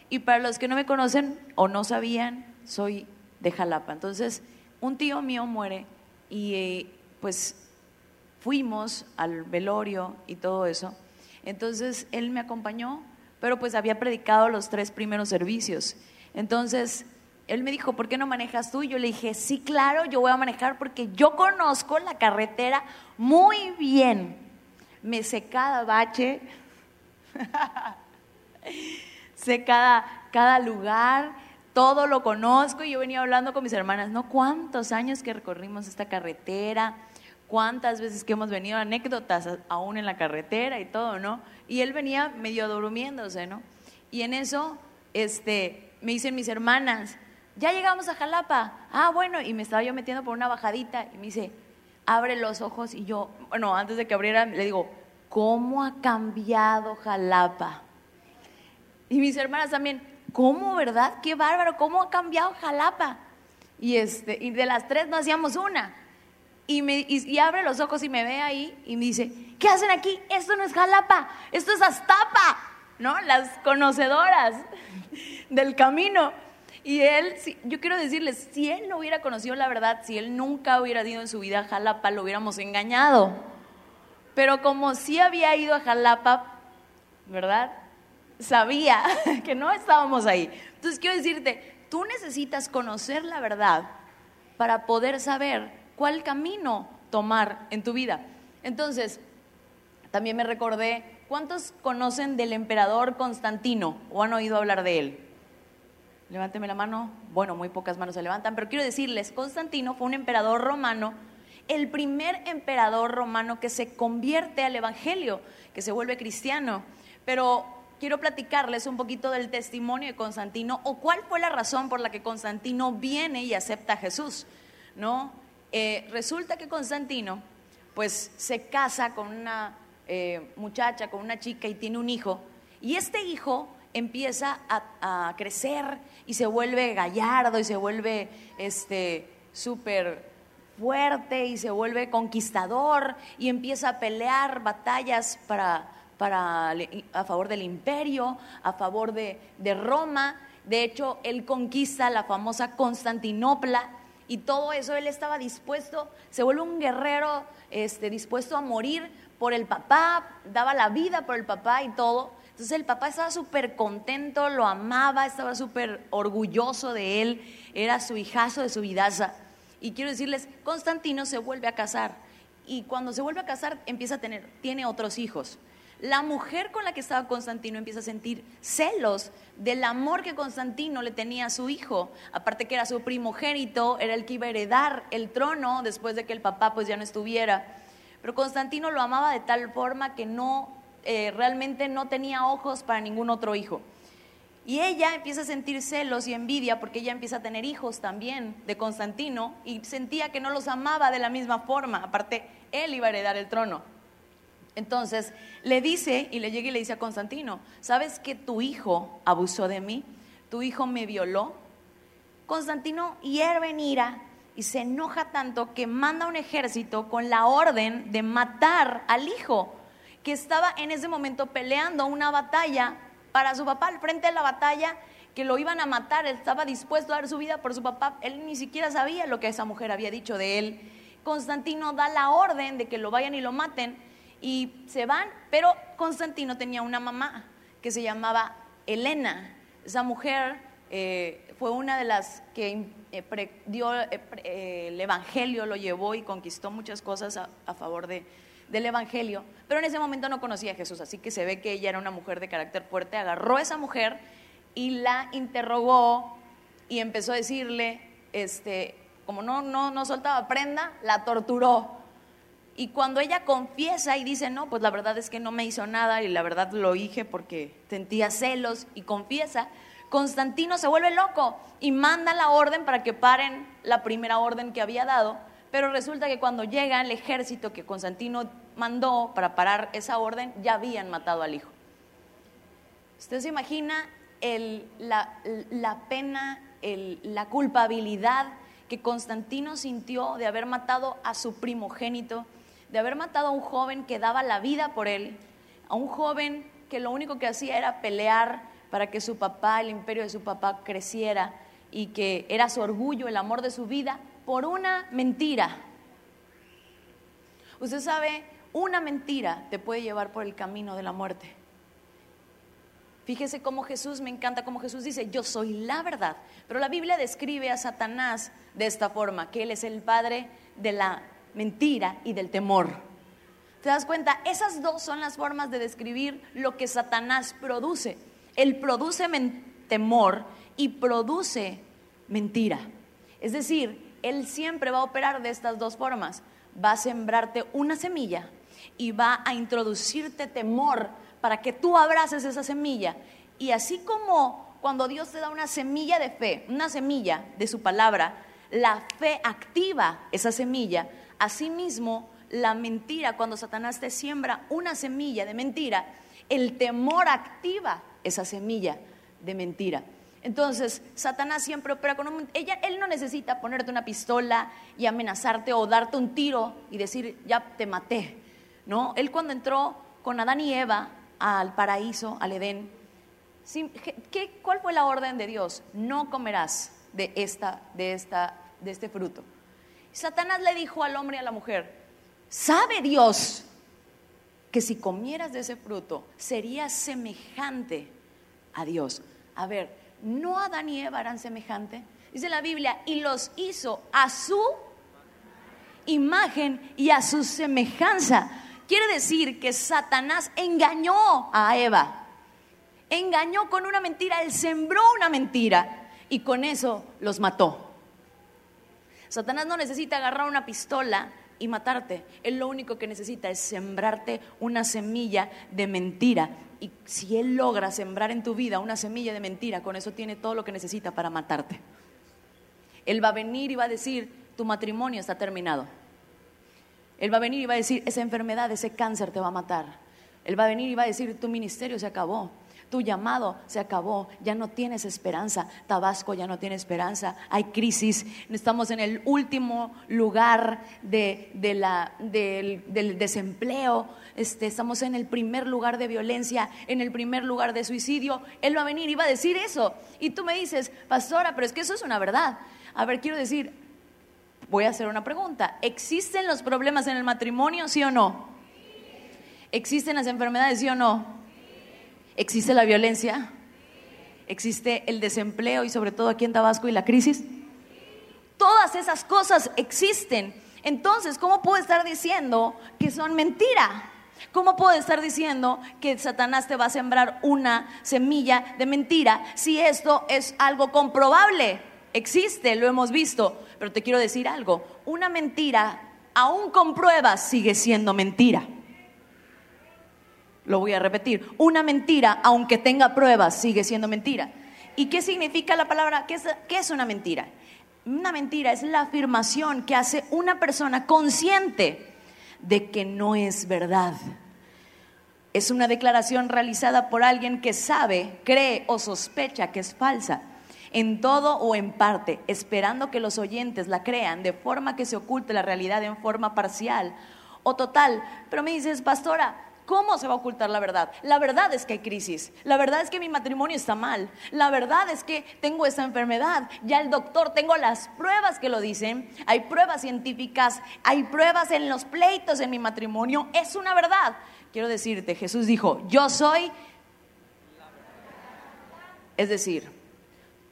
Y para los que no me conocen o no sabían, soy de Jalapa. Entonces, un tío mío muere y eh, pues fuimos al velorio y todo eso. Entonces, él me acompañó, pero pues había predicado los tres primeros servicios. Entonces, él me dijo, ¿por qué no manejas tú? Y yo le dije, sí, claro, yo voy a manejar porque yo conozco la carretera muy bien. Me sé cada bache, sé cada, cada lugar, todo lo conozco. Y yo venía hablando con mis hermanas, ¿no? ¿Cuántos años que recorrimos esta carretera? ¿Cuántas veces que hemos venido anécdotas aún en la carretera y todo, ¿no? Y él venía medio durmiéndose, ¿no? Y en eso, este, me dicen mis hermanas, ya llegamos a Jalapa. Ah, bueno, y me estaba yo metiendo por una bajadita y me dice, abre los ojos y yo, bueno, antes de que abriera, le digo, ¿cómo ha cambiado Jalapa? Y mis hermanas también, ¿cómo, verdad? Qué bárbaro, ¿cómo ha cambiado Jalapa? Y, este, y de las tres no hacíamos una. Y, me, y, y abre los ojos y me ve ahí y me dice, ¿qué hacen aquí? Esto no es Jalapa, esto es Aztapa, ¿no? Las conocedoras del camino. Y él, yo quiero decirles, si él no hubiera conocido la verdad, si él nunca hubiera ido en su vida a Jalapa, lo hubiéramos engañado. Pero como sí había ido a Jalapa, ¿verdad? Sabía que no estábamos ahí. Entonces quiero decirte, tú necesitas conocer la verdad para poder saber cuál camino tomar en tu vida. Entonces, también me recordé, ¿cuántos conocen del emperador Constantino o han oído hablar de él? Levánteme la mano. Bueno, muy pocas manos se levantan, pero quiero decirles, Constantino fue un emperador romano, el primer emperador romano que se convierte al Evangelio, que se vuelve cristiano. Pero quiero platicarles un poquito del testimonio de Constantino o cuál fue la razón por la que Constantino viene y acepta a Jesús. ¿no? Eh, resulta que Constantino pues se casa con una eh, muchacha, con una chica y tiene un hijo. Y este hijo empieza a, a, crecer y se vuelve gallardo y se vuelve este súper fuerte y se vuelve conquistador y empieza a pelear batallas para, para a favor del imperio, a favor de, de Roma. De hecho, él conquista la famosa Constantinopla y todo eso él estaba dispuesto, se vuelve un guerrero este, dispuesto a morir por el papá, daba la vida por el papá y todo. Entonces el papá estaba súper contento, lo amaba, estaba súper orgulloso de él, era su hijazo de su vidaza. Y quiero decirles, Constantino se vuelve a casar y cuando se vuelve a casar empieza a tener, tiene otros hijos. La mujer con la que estaba Constantino empieza a sentir celos del amor que Constantino le tenía a su hijo. Aparte que era su primogénito, era el que iba a heredar el trono después de que el papá pues ya no estuviera. Pero Constantino lo amaba de tal forma que no eh, realmente no tenía ojos para ningún otro hijo. Y ella empieza a sentir celos y envidia porque ella empieza a tener hijos también de Constantino y sentía que no los amaba de la misma forma. Aparte, él iba a heredar el trono. Entonces le dice y le llega y le dice a Constantino, ¿sabes que tu hijo abusó de mí? ¿Tu hijo me violó? Constantino hierve en ira y se enoja tanto que manda un ejército con la orden de matar al hijo que estaba en ese momento peleando una batalla para su papá al frente de la batalla que lo iban a matar, él estaba dispuesto a dar su vida por su papá, él ni siquiera sabía lo que esa mujer había dicho de él. Constantino da la orden de que lo vayan y lo maten y se van, pero Constantino tenía una mamá que se llamaba Elena. Esa mujer eh, fue una de las que eh, dio eh, el Evangelio, lo llevó y conquistó muchas cosas a, favor de, del Evangelio, pero en ese momento no conocía a Jesús, así que se ve que ella era una mujer de carácter fuerte, agarró a esa mujer y la interrogó y empezó a decirle, este, como no, no, no soltaba prenda, la torturó. Y cuando ella confiesa y dice, no, pues la verdad es que no me hizo nada y la verdad lo dije porque sentía celos y confiesa, Constantino se vuelve loco y manda la orden para que paren la primera orden que había dado, pero resulta que cuando llega el ejército que Constantino mandó para parar esa orden, ya habían matado al hijo. ¿Usted se imagina la, pena, la culpabilidad que Constantino sintió de haber matado a su primogénito, de haber matado a un joven que daba la vida por él, a un joven que lo único que hacía era pelear para que su papá, el imperio de su papá creciera y que era su orgullo, el amor de su vida, por una mentira. Usted sabe, una mentira te puede llevar por el camino de la muerte. Fíjese cómo Jesús, me encanta cómo Jesús dice, yo soy la verdad. Pero la Biblia describe a Satanás de esta forma, que él es el padre de la mentira y del temor. ¿Te das cuenta? Esas dos son las formas de describir lo que Satanás produce. Él produce temor y produce mentira. Es decir, Él siempre va a operar de estas dos formas. Va a sembrarte una semilla y va a introducirte temor para que tú abraces esa semilla. Y así como cuando Dios te da una semilla de fe, una semilla de su palabra, la fe activa esa semilla. Asimismo, la mentira, cuando Satanás te siembra una semilla de mentira, el temor activa esa semilla de mentira. Entonces, Satanás siempre opera con ella, él no necesita ponerte una pistola y amenazarte o darte un tiro y decir, ya te maté. No, él cuando entró con Adán y Eva al paraíso, al Edén, ¿qué, ¿cuál fue la orden de Dios? No comerás de, esta, de, esta, de este fruto. Satanás le dijo al hombre y a la mujer, ¿sabe Dios que si comieras de ese fruto serías semejante a Dios. A ver, ¿no Adán y Eva eran semejantes? Dice la Biblia, y los hizo a su imagen y a su semejanza. Quiere decir que Satanás engañó a Eva. Engañó con una mentira, él sembró una mentira y con eso los mató. Satanás no necesita agarrar una pistola y matarte. Él lo único que necesita es sembrarte una semilla de mentira. Y si Él logra sembrar en tu vida una semilla de mentira, con eso tiene todo lo que necesita para matarte. Él va a venir y va a decir, tu matrimonio está terminado. Él va a venir y va a decir, esa enfermedad, ese cáncer te va a matar. Él va a venir y va a decir, tu ministerio se acabó. Tu llamado se acabó, ya no tienes esperanza. Tabasco ya no tiene esperanza, hay crisis. Estamos en el último lugar de, del, desempleo. Este, estamos en el primer lugar de violencia, en el primer lugar de suicidio. Él va a venir y va a decir eso. Y tú me dices, pastora, pero es que eso es una verdad. A ver, quiero decir, voy a hacer una pregunta. ¿Existen los problemas en el matrimonio, sí o no? ¿Existen las enfermedades, sí o no? ¿Existe la violencia? ¿Existe el desempleo y sobre todo aquí en Tabasco y la crisis? Todas esas cosas existen. Entonces, ¿cómo puedo estar diciendo que son mentira? ¿Cómo puedo estar diciendo que Satanás te va a sembrar una semilla de mentira si esto es algo comprobable? Existe, lo hemos visto, pero te quiero decir algo, una mentira, aún con pruebas, sigue siendo mentira. Lo voy a repetir. Una mentira, aunque tenga pruebas, sigue siendo mentira. ¿Y qué significa la palabra? ¿Qué es, una mentira? Una mentira es la afirmación que hace una persona consciente de que no es verdad. Es una declaración realizada por alguien que sabe, cree o sospecha que es falsa, en todo o en parte, esperando que los oyentes la crean de forma que se oculte la realidad en forma parcial o total. Pero me dices, pastora, ¿Cómo se va a ocultar la verdad? La verdad es que hay crisis. La verdad es que mi matrimonio está mal. La verdad es que tengo esa enfermedad. Ya el doctor, tengo las pruebas que lo dicen. Hay pruebas científicas, hay pruebas en los pleitos en mi matrimonio. Es una verdad. Quiero decirte, Jesús dijo, yo soy... Es decir,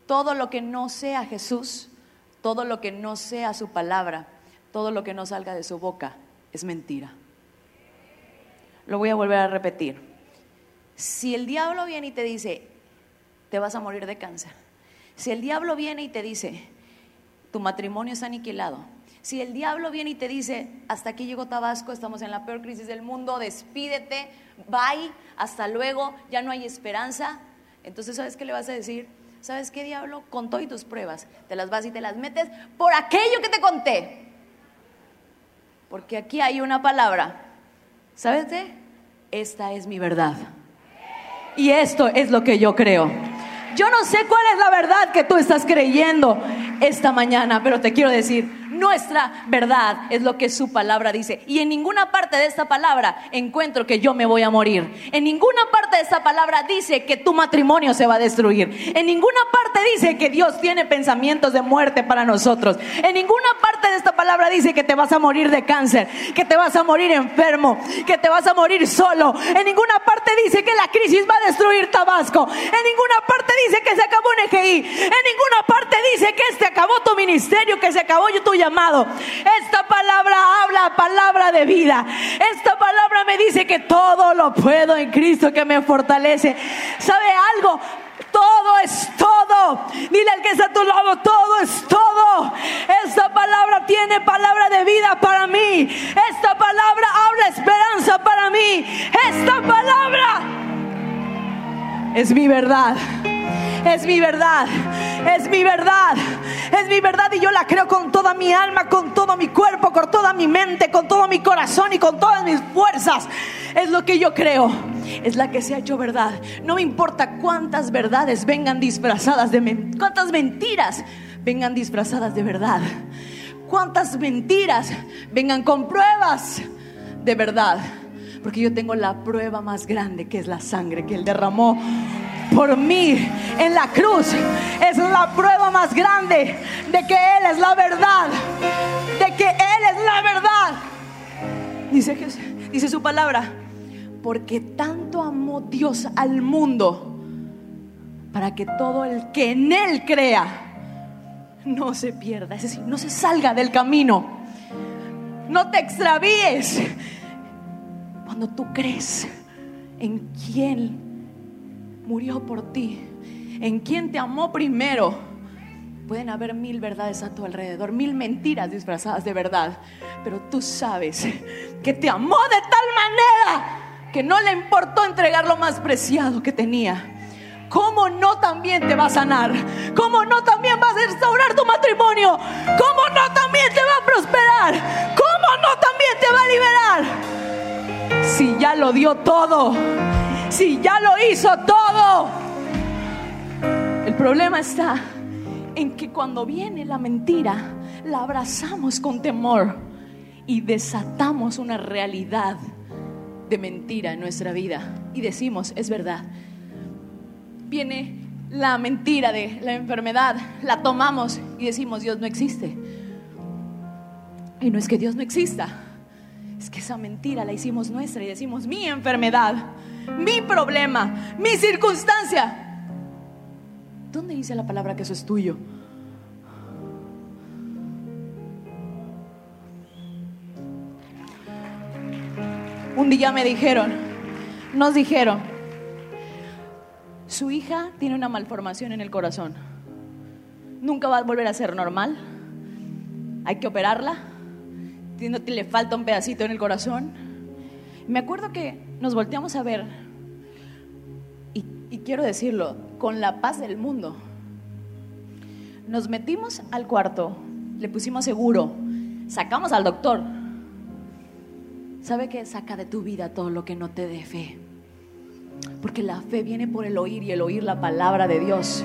todo lo que no sea Jesús, todo lo que no sea su palabra, todo lo que no salga de su boca es mentira. Lo voy a volver a repetir. Si el diablo viene y te dice, te vas a morir de cáncer. Si el diablo viene y te dice, tu matrimonio está aniquilado. Si el diablo viene y te dice, hasta aquí llegó Tabasco, estamos en la peor crisis del mundo, despídete, bye, hasta luego, ya no hay esperanza. Entonces, ¿sabes qué le vas a decir? ¿Sabes qué, diablo? Con todo y tus pruebas, te las vas y te las metes por aquello que te conté. Porque aquí hay una palabra. ¿Sabes qué? Esta es mi verdad. Y esto es lo que yo creo. Yo no sé cuál es la verdad que tú estás creyendo esta mañana, pero te quiero decir, nuestra verdad es lo que su palabra dice. Y en ninguna parte de esta palabra encuentro que yo me voy a morir. En ninguna parte de esta palabra dice que tu matrimonio se va a destruir. En ninguna parte dice que Dios tiene pensamientos de muerte para nosotros. En ninguna parte de esta palabra dice que te vas a morir de cáncer, que te vas a morir enfermo, que te vas a morir solo. En ninguna parte dice que la crisis va a destruir Tabasco. En ninguna parte dice que se acabó un EGI. En ninguna parte dice que este acabó tu ministerio, que se acabó tu llamado. Esta palabra habla palabra de vida. Esta palabra me dice que todo lo puedo en Cristo que me fortalece. ¿Sabe algo? Todo es todo. Dile al que está a tu lado, todo es todo. Esta palabra tiene palabra de vida para mí. Esta palabra habla esperanza para mí. Esta palabra es mi verdad. Es mi verdad, es mi verdad, es mi verdad y yo la creo con toda mi alma, con todo mi cuerpo, con toda mi mente, con todo mi corazón y con todas mis fuerzas. Es lo que yo creo, es la que se ha hecho verdad. No me importa cuántas verdades vengan disfrazadas de men- cuántas mentiras vengan disfrazadas de verdad. Cuántas mentiras vengan con pruebas de verdad. Porque yo tengo la prueba más grande que es la sangre que Él derramó por mí en la cruz. Es la prueba más grande de que Él es la verdad. De que Él es la verdad. Dice, dice su palabra. Porque tanto amó Dios al mundo para que todo el que en Él crea no se pierda. Es decir, no se salga del camino. No te extravíes. Cuando tú crees en quién murió por ti, en quien te amó primero, pueden haber mil verdades a tu alrededor, mil mentiras disfrazadas de verdad, pero tú sabes que te amó de tal manera que no le importó entregar lo más preciado que tenía. ¿Cómo no también te va a sanar? ¿Cómo no también vas a restaurar tu matrimonio? ¿Cómo no también te va a prosperar? ¿Cómo no también te va a liberar? Si ya lo dio todo, si ya lo hizo todo. El problema está en que cuando viene la mentira, la abrazamos con temor y desatamos una realidad de mentira en nuestra vida y decimos, es verdad. Viene la mentira de la enfermedad, la tomamos y decimos, Dios no existe. Y no es que Dios no exista, es que esa mentira la hicimos nuestra y decimos, mi enfermedad, mi problema, mi circunstancia. ¿Dónde dice la palabra que eso es tuyo? Un día me dijeron, nos dijeron, su hija tiene una malformación en el corazón. Nunca va a volver a ser normal. Hay que operarla. Tiene- Le falta un pedacito en el corazón. Me acuerdo que nos volteamos a ver, y, y quiero decirlo, con la paz del mundo. Nos metimos al cuarto, le pusimos seguro, sacamos al doctor. ¿Sabe qué? Saca de tu vida todo lo que no te dé fe. Porque la fe viene por el oír y el oír la palabra de Dios.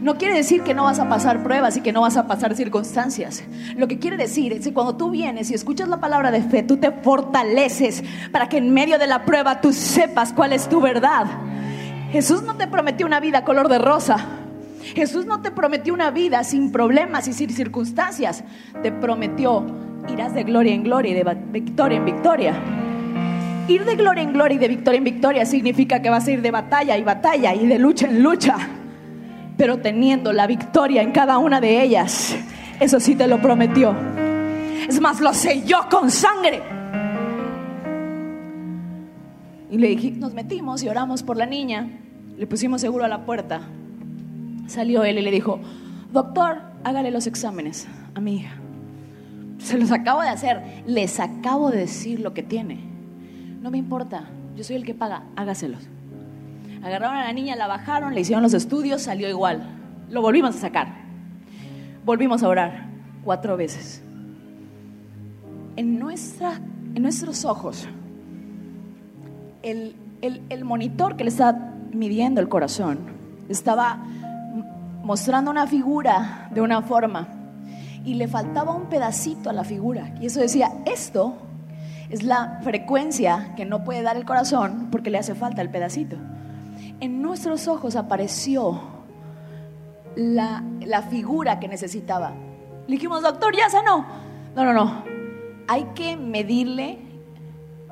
No quiere decir que no vas a pasar pruebas y que no vas a pasar circunstancias. Lo que quiere decir es que cuando tú vienes y escuchas la palabra de fe, tú te fortaleces para que en medio de la prueba tú sepas cuál es tu verdad. Jesús no te prometió una vida color de rosa. Jesús no te prometió una vida sin problemas y sin circunstancias. Te prometió irás de gloria en gloria y de victoria en victoria. Ir de gloria en gloria y de victoria en victoria significa que vas a ir de batalla y batalla y de lucha en lucha pero teniendo la victoria en cada una de ellas. Eso sí te lo prometió. Es más, lo selló con sangre. Y le dije, nos metimos y oramos por la niña. Le pusimos seguro a la puerta. Salió él y le dijo, doctor, hágale los exámenes a mi hija. Se los acabo de hacer. Les acabo de decir lo que tiene. No me importa. Yo soy el que paga. Hágaselos. Agarraron a la niña, la bajaron, le hicieron los estudios, salió igual. Lo volvimos a sacar. Volvimos a orar cuatro veces. En, nuestra, en nuestros ojos, el, el monitor que le está midiendo el corazón estaba mostrando una figura de una forma y le faltaba un pedacito a la figura. Y eso decía, esto es la frecuencia que no puede dar el corazón porque le hace falta el pedacito en nuestros ojos apareció la, figura que necesitaba. Le dijimos, doctor, ya sanó. No, no, no. Hay que medirle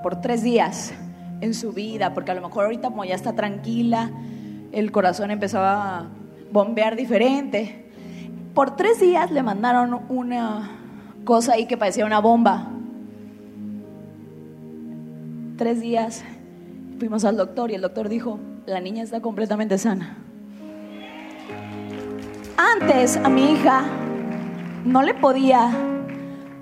por tres días en su vida, porque a lo mejor ahorita como ya está tranquila, el corazón empezaba a bombear diferente. Por tres días le mandaron una cosa ahí que parecía una bomba. Tres días fuimos al doctor y el doctor dijo, la niña está completamente sana. Antes a mi hija no le podía,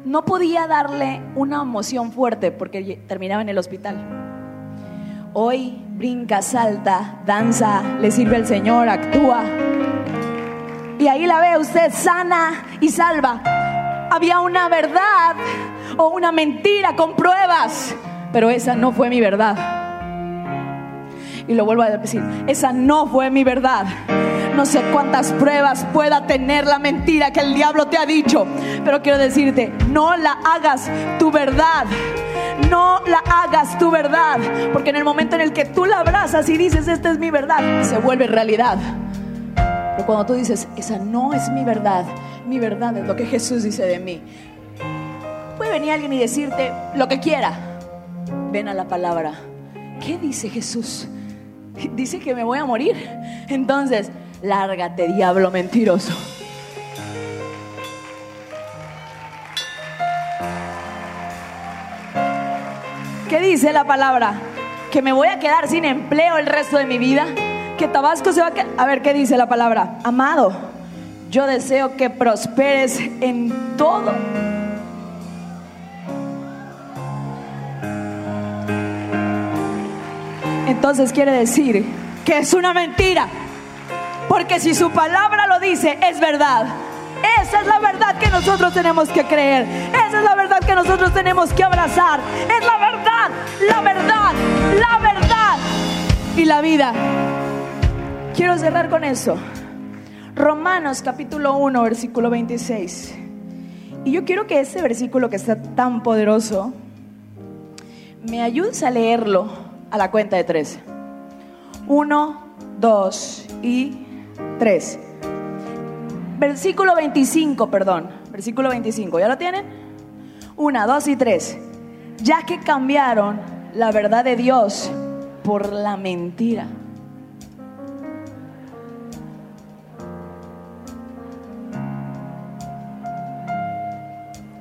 no podía darle una emoción fuerte porque terminaba en el hospital. Hoy brinca, salta, danza, le sirve al Señor, actúa. Y ahí la ve usted sana y salva. Había una verdad o una mentira con pruebas, pero esa no fue mi verdad. Y lo vuelvo a decir, esa no fue mi verdad. No sé cuántas pruebas pueda tener la mentira que el diablo te ha dicho, pero quiero decirte, no la hagas tu verdad. No la hagas tu verdad, porque en el momento en el que tú la abrazas y dices, esta es mi verdad, se vuelve realidad. Pero cuando tú dices, esa no es mi verdad, mi verdad es lo que Jesús dice de mí. Puede venir alguien y decirte lo que quiera. Ven a la palabra. ¿Qué dice Jesús? Dice que me voy a morir. Entonces, lárgate, diablo mentiroso. ¿Qué dice la palabra? Que me voy a quedar sin empleo el resto de mi vida. Que Tabasco se va a quedar. A ver, ¿qué dice la palabra? Amado, yo deseo que prosperes en todo entonces quiere decir que es una mentira. Porque si su palabra lo dice, es verdad. Esa es la verdad que nosotros tenemos que creer. Esa es la verdad que nosotros tenemos que abrazar. Es la verdad, la verdad, la verdad y la vida. Quiero cerrar con eso. Romanos capítulo 1, versículo 26. Y yo quiero que ese versículo que está tan poderoso, me ayudes a leerlo a la cuenta de tres. Uno, dos y tres. Versículo 25, perdón. Versículo 25. ¿Ya lo tienen? Una, dos y tres. Ya que cambiaron la verdad de Dios por la mentira.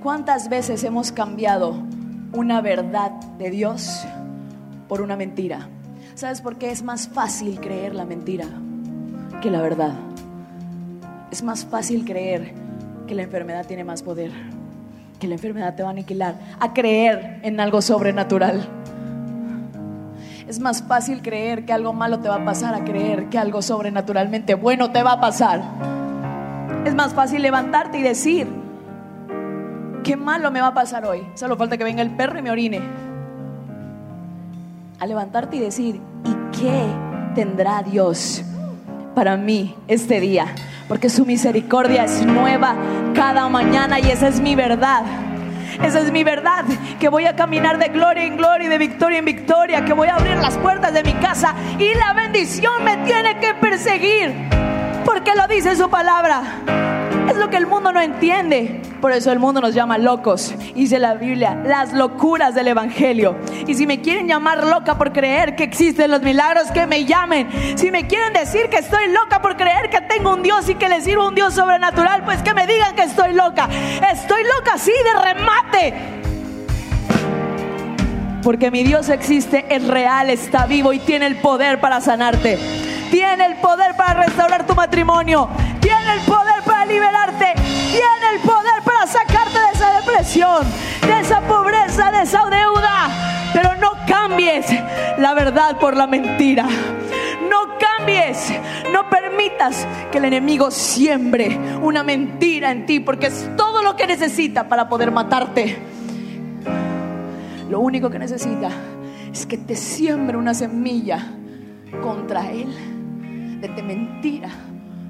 ¿Cuántas veces hemos cambiado una verdad de Dios por una mentira. ¿Sabes por qué es más fácil creer la mentira que la verdad? Es más fácil creer que la enfermedad tiene más poder, que la enfermedad te va a aniquilar, a creer en algo sobrenatural. Es más fácil creer que algo malo te va a pasar a creer que algo sobrenaturalmente bueno te va a pasar. Es más fácil levantarte y decir, qué malo me va a pasar hoy. Solo falta que venga el perro y me orine a levantarte y decir, ¿y qué tendrá Dios para mí este día? porque su misericordia es nueva cada mañana y esa es mi verdad. Esa es mi verdad, que voy a caminar de gloria en gloria y de victoria en victoria, que voy a abrir las puertas de mi casa y la bendición me tiene que perseguir, porque lo dice su palabra. Es lo que el mundo no entiende. Por eso el mundo nos llama locos. Dice la Biblia, las locuras del Evangelio. Y si me quieren llamar loca por creer que existen los milagros, que me llamen. Si me quieren decir que estoy loca por creer que tengo un Dios y que les sirvo un Dios sobrenatural, pues que me digan que estoy loca. Estoy loca así de remate. Porque mi Dios existe, es real, está vivo y tiene el poder para sanarte. Tiene el poder para restaurar tu matrimonio. Tiene el poder para liberarte. Tiene el poder para sacarte de esa depresión, de esa pobreza, de esa deuda. Pero no cambies la verdad por la mentira. No cambies, no permitas que el enemigo siembre una mentira en ti, porque es todo lo que necesita para poder matarte. Lo único que necesita es que te siembre una semilla contra él de mentira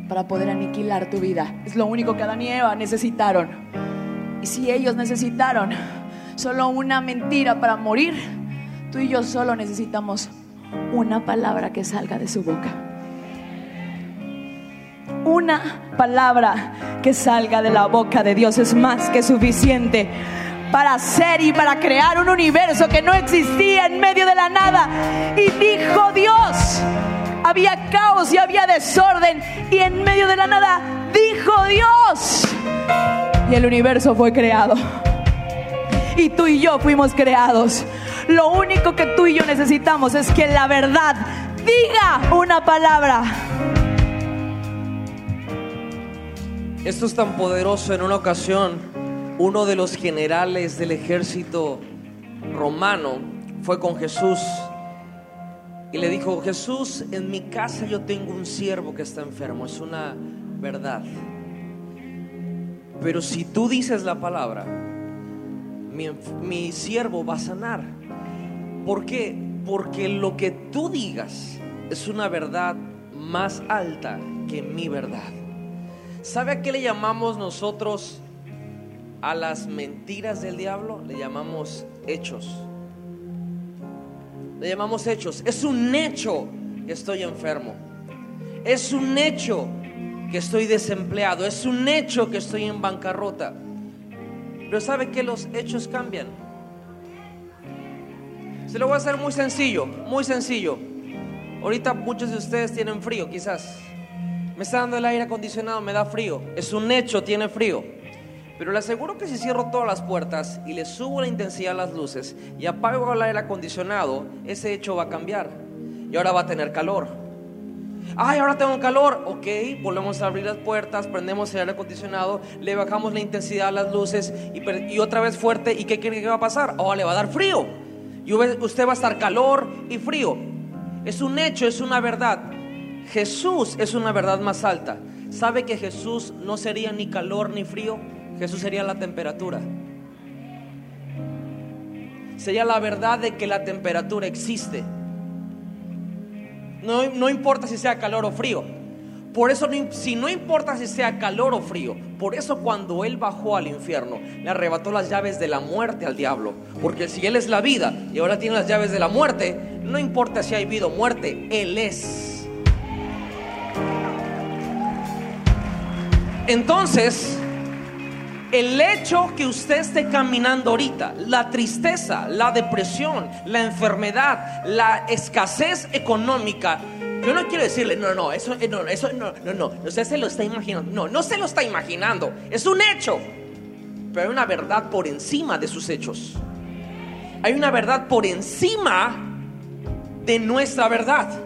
para poder aniquilar tu vida. Es lo único que Adán y Eva necesitaron. Y si ellos necesitaron solo una mentira para morir, tú y yo solo necesitamos una palabra que salga de su boca. Una palabra que salga de la boca de Dios es más que suficiente para hacer y para crear un universo que no existía en medio de la nada. Y dijo Dios, había caos y había desorden y en medio de la nada dijo Dios y el universo fue creado. Y tú y yo fuimos creados. Lo único que tú y yo necesitamos es que la verdad diga una palabra. Esto es tan poderoso en una ocasión. Uno de los generales del ejército romano fue con Jesús y le dijo, Jesús, en mi casa yo tengo un siervo que está enfermo, es una verdad. Pero si tú dices la palabra, mi, siervo va a sanar. ¿Por qué? Porque lo que tú digas es una verdad más alta que mi verdad. ¿Sabe a qué le llamamos nosotros a las mentiras del diablo? Le llamamos hechos le llamamos hechos. Es un hecho que estoy enfermo. Es un hecho que estoy desempleado. Es un hecho que estoy en bancarrota. Pero ¿sabe que los hechos cambian? Se lo voy a hacer muy sencillo, muy sencillo. Ahorita muchos de ustedes tienen frío, quizás. Me está dando el aire acondicionado, me da frío. Es un hecho, tiene frío. Pero le aseguro que si cierro todas las puertas y le subo la intensidad a las luces y apago el aire acondicionado, ese hecho va a cambiar. Y ahora va a tener calor. Ay, ahora tengo calor. Ok, volvemos a abrir las puertas, prendemos el aire acondicionado, le bajamos la intensidad a las luces y, otra vez fuerte. ¿Y qué cree que va a pasar? Ahora le va a dar frío. Y usted va a estar calor y frío. Es un hecho, es una verdad. Jesús es una verdad más alta. ¿Sabe que Jesús no sería ni calor ni frío? Jesús sería la temperatura. Sería la verdad de que la temperatura existe. No, no importa si sea calor o frío. Por eso, si no importa si sea calor o frío, por eso cuando Él bajó al infierno, le arrebató las llaves de la muerte al diablo. Porque si Él es la vida y ahora tiene las llaves de la muerte, no importa si hay vida o muerte, Él es. Entonces, el hecho que usted esté caminando ahorita, la tristeza, la depresión, la enfermedad, la escasez económica, yo no quiero decirle, no, no, eso eh, no, eso no, no, no, usted se lo está imaginando. No, no se lo está imaginando, es un hecho. Pero hay una verdad por encima de sus hechos. Hay una verdad por encima de nuestra verdad.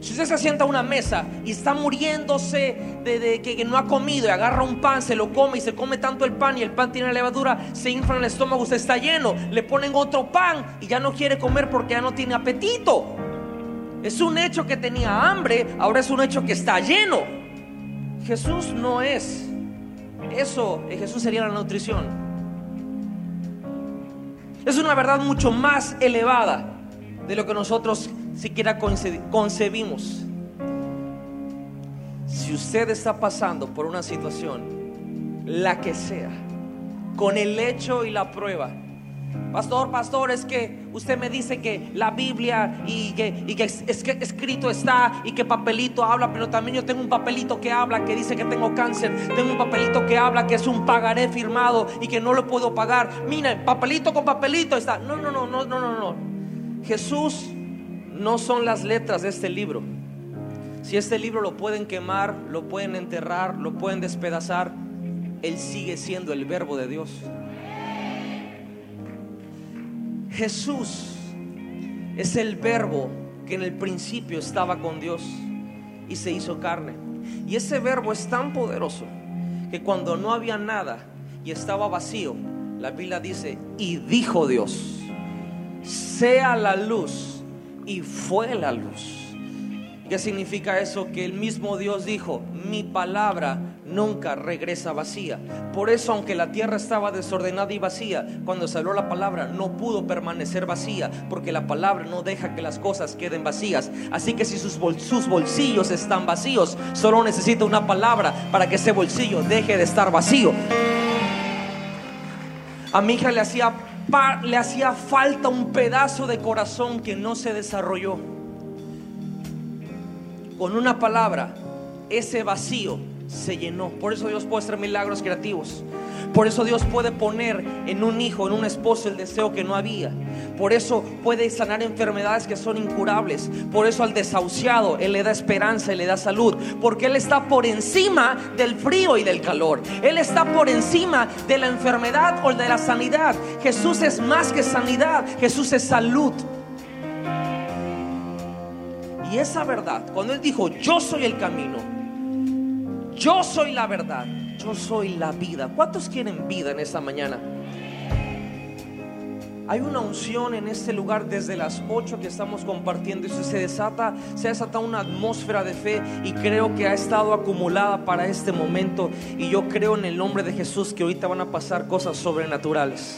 Si usted se sienta a una mesa y está muriéndose de, que, no ha comido y agarra un pan, se lo come y se come tanto el pan y el pan tiene levadura, se infla en el estómago, usted está lleno, le ponen otro pan y ya no quiere comer porque ya no tiene apetito. Es un hecho que tenía hambre, ahora es un hecho que está lleno. Jesús no es eso, Jesús sería la nutrición. Es una verdad mucho más elevada de lo que nosotros siquiera concebimos. Si usted está pasando por una situación, la que sea, con el hecho y la prueba, Pastor, pastor, es que usted me dice que la Biblia y que, es, escrito está y que papelito habla, pero también yo tengo un papelito que habla que dice que tengo cáncer, tengo un papelito que habla que es un pagaré firmado y que no lo puedo pagar. Mira, papelito con papelito está. No, no, no, no, no, no, no. Jesús no son las letras de este libro. Si este libro lo pueden quemar, lo pueden enterrar, lo pueden despedazar, Él sigue siendo el verbo de Dios. Jesús es el verbo que en el principio estaba con Dios y se hizo carne. Y ese verbo es tan poderoso que cuando no había nada y estaba vacío, la Biblia dice, y dijo Dios, sea la luz, y fue la luz. ¿Qué significa eso? Que el mismo Dios dijo, mi palabra nunca regresa vacía. Por eso, aunque la tierra estaba desordenada y vacía, cuando habló la palabra no pudo permanecer vacía, porque la palabra no deja que las cosas queden vacías. Así que si sus, sus bolsillos están vacíos, solo necesita una palabra para que ese bolsillo deje de estar vacío. A mi hija le hacía, le hacía falta un pedazo de corazón que no se desarrolló con una palabra, ese vacío se llenó. Por eso Dios puede hacer milagros creativos. Por eso Dios puede poner en un hijo, en un esposo el deseo que no había. Por eso puede sanar enfermedades que son incurables. Por eso al desahuciado Él le da esperanza y le da salud. Porque Él está por encima del frío y del calor. Él está por encima de la enfermedad o de la sanidad. Jesús es más que sanidad. Jesús es salud. Y esa verdad, cuando Él dijo, yo soy el camino, yo soy la verdad, yo soy la vida. ¿Cuántos quieren vida en esta mañana? Hay una unción en este lugar desde las 8 que estamos compartiendo y se desata, se desata una atmósfera de fe y creo que ha estado acumulada para este momento y yo creo en el nombre de Jesús que ahorita van a pasar cosas sobrenaturales.